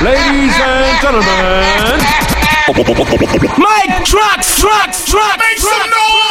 Ladies and gentlemen, Mike Trucks, Trucks, Trucks, make some noise!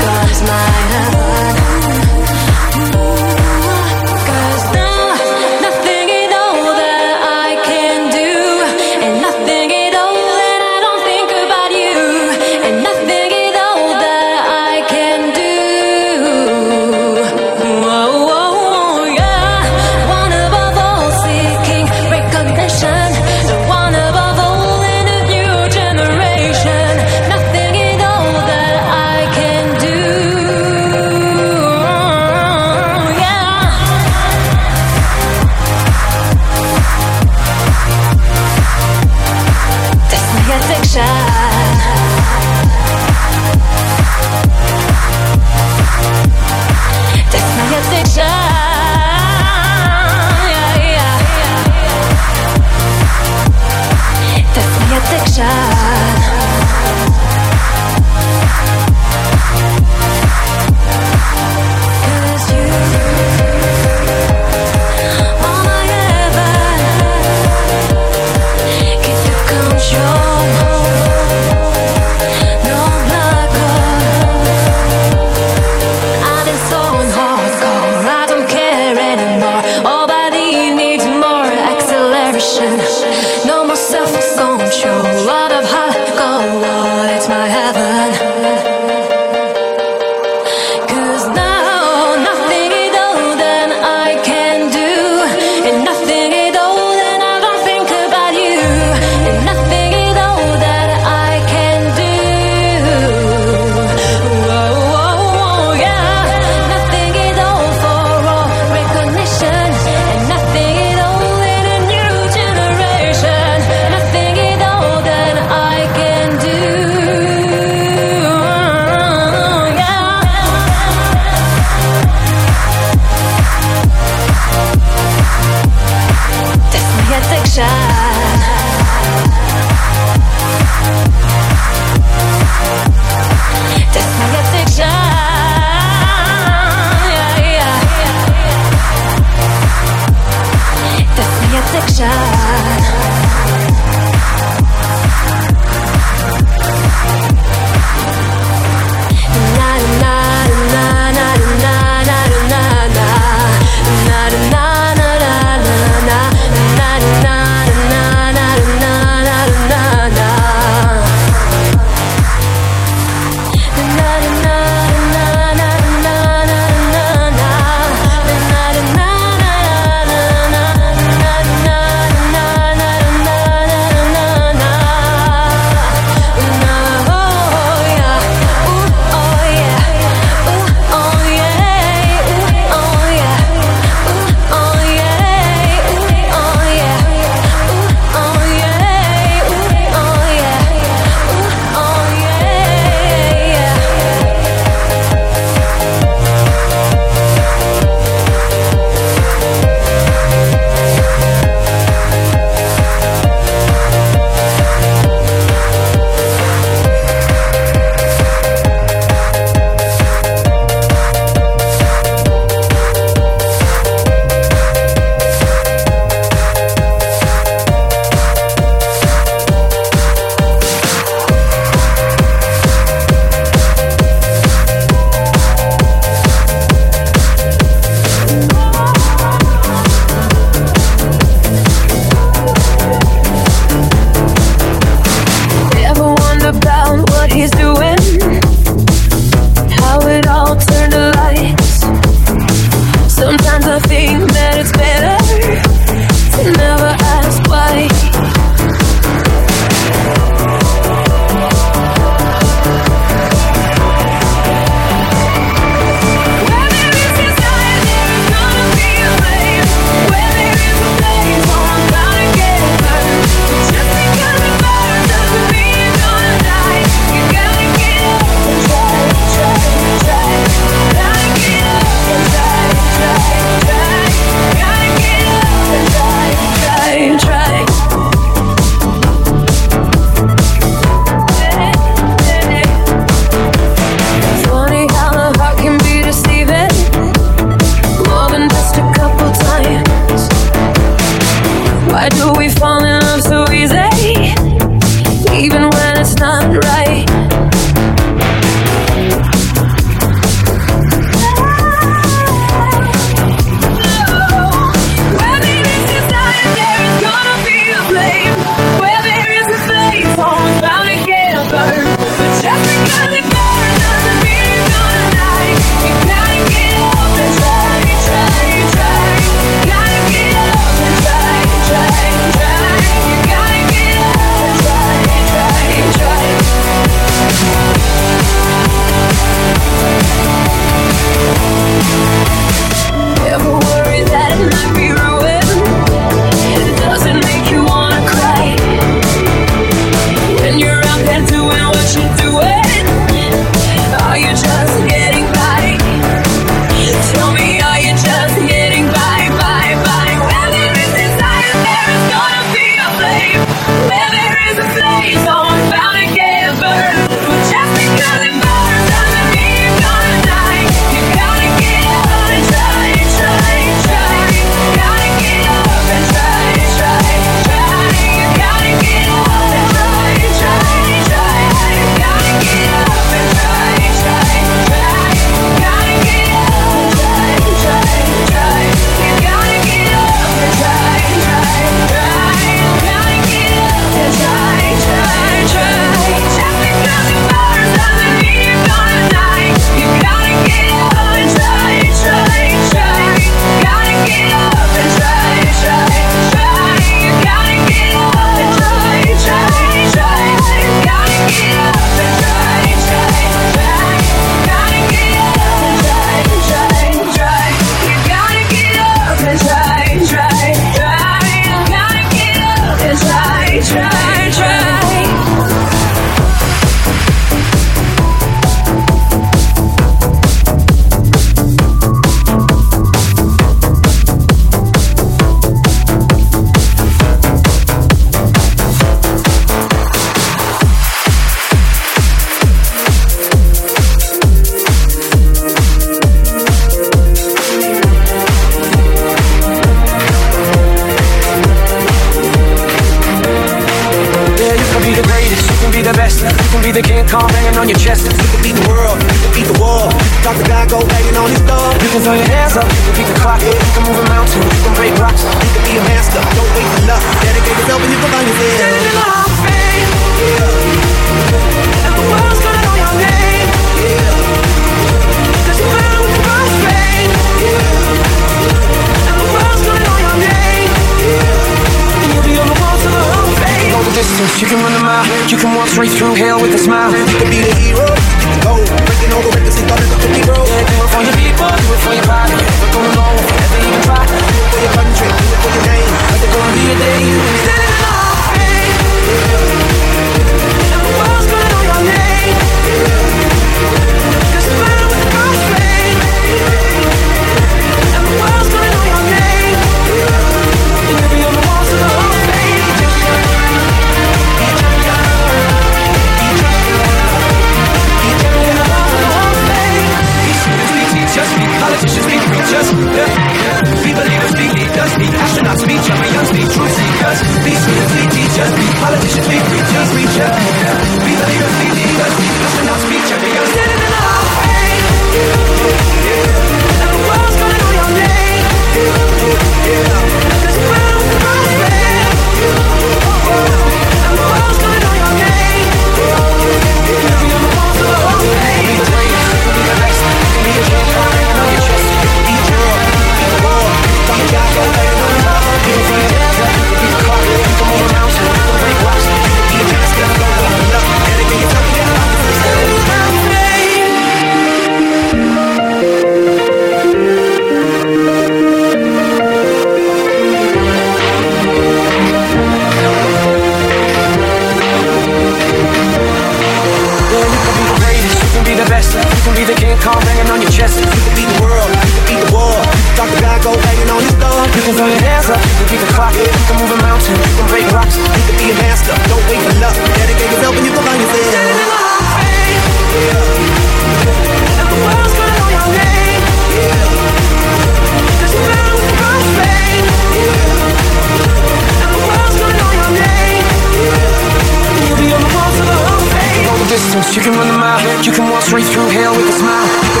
You can run the mile, you can walk straight through hell with a smile.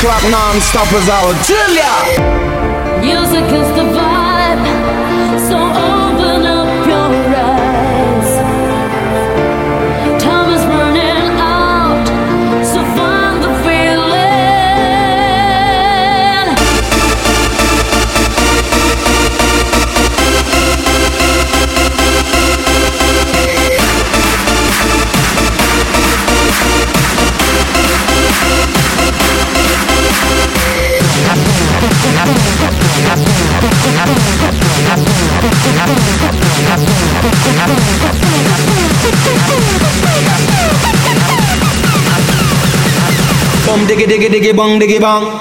o'clock non-stop is our Julia! ডেকে বং ডেকে বং।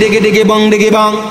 ডেকে ডেকে বং ডেকে বাং।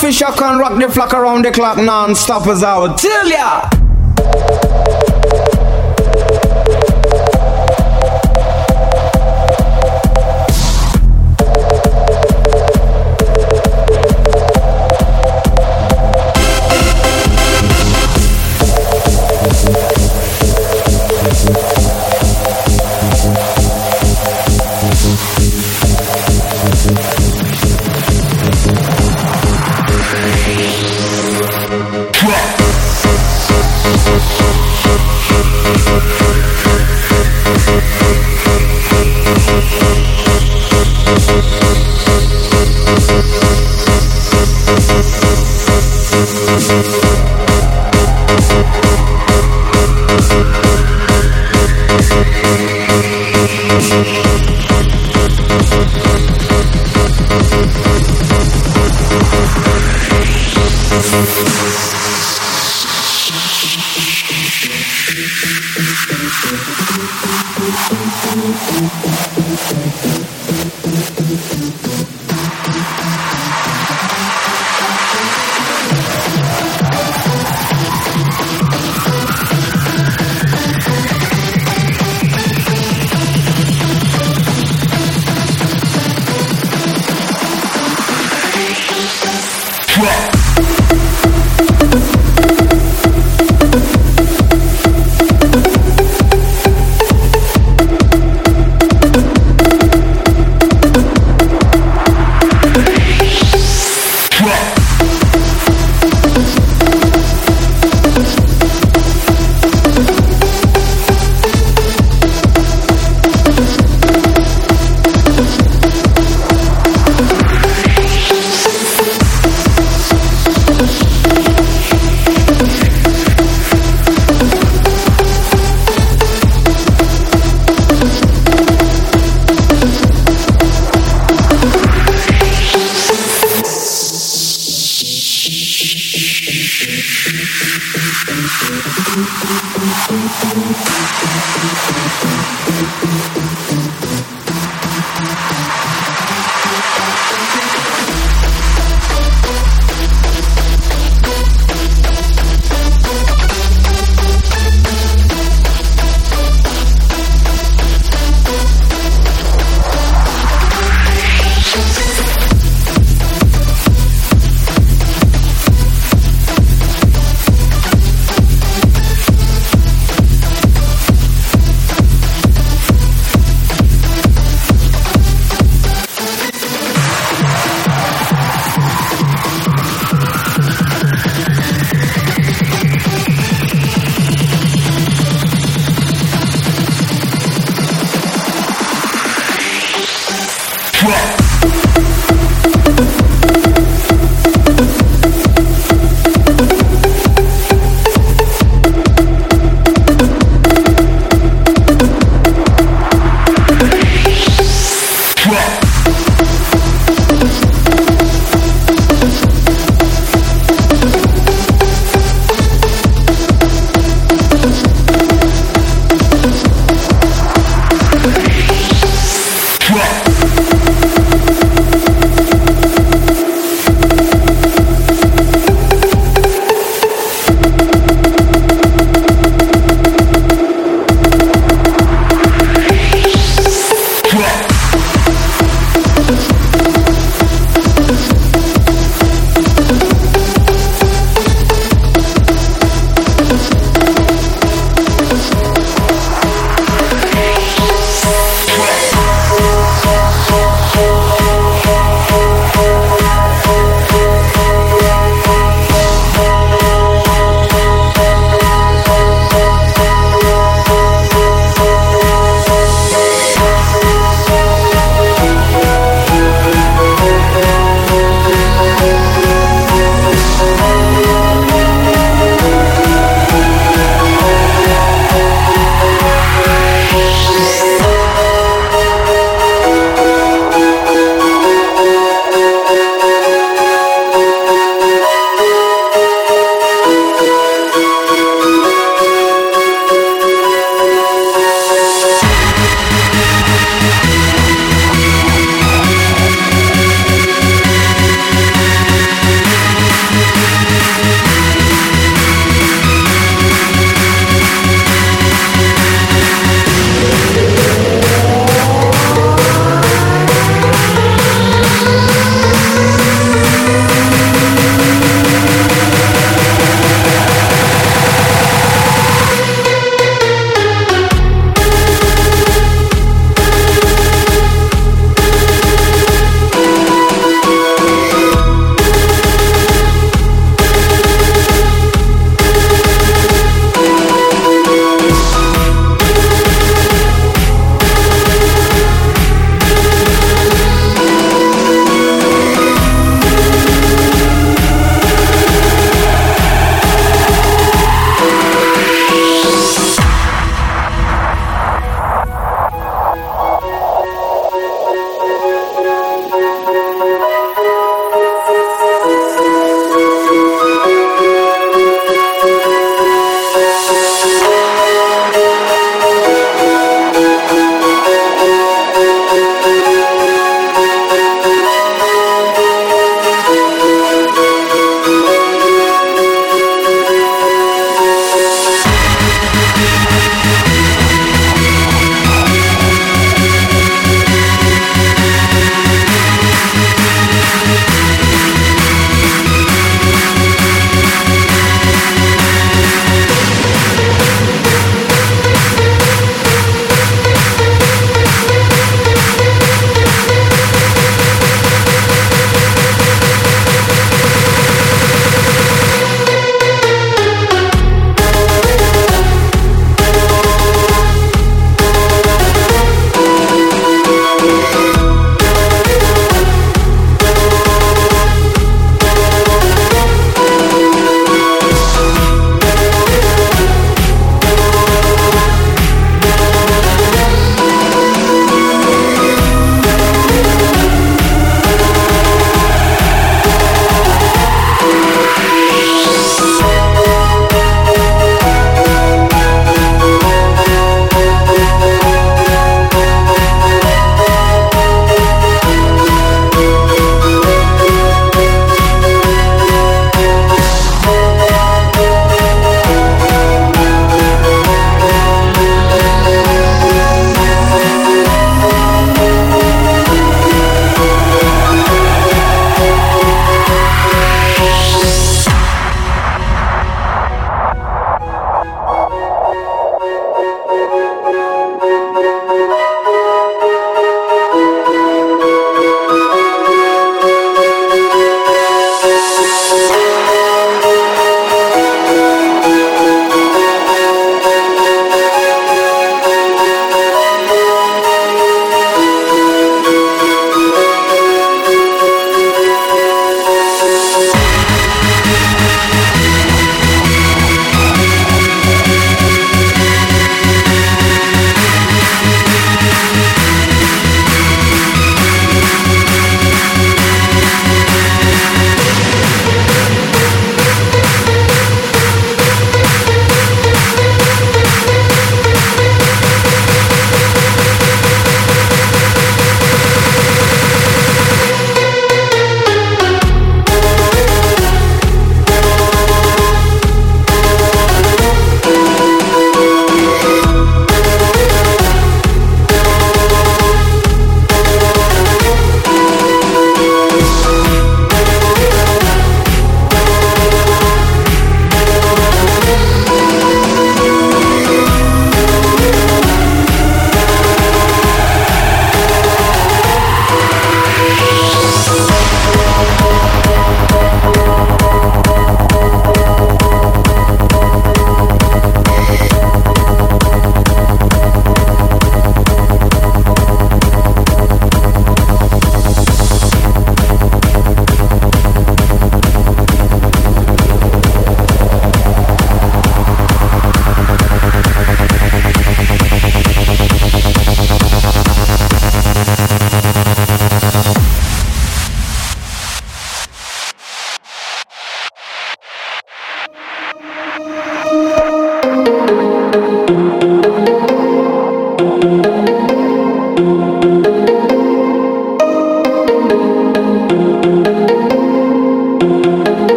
official can rock the flock around the clock non-stop is out. tell ya!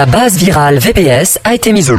La base virale VPS a été mise au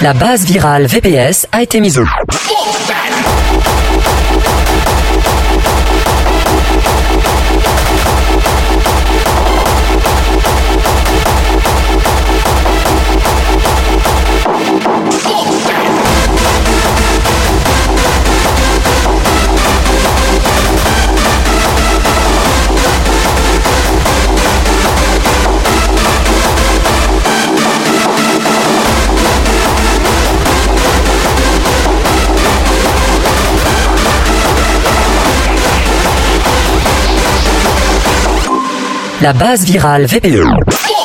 La base virale VPS a été mise au La base virale VPE.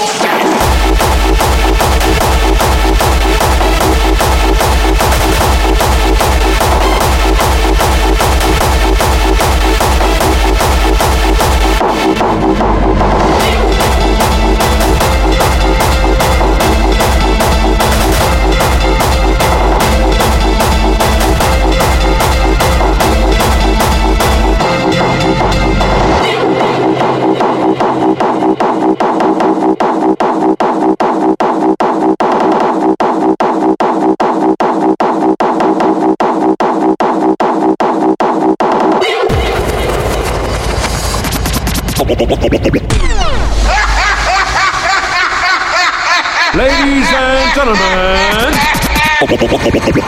Ladies and gentlemen,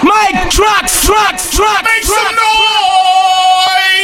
Mike trucks, trucks, trucks,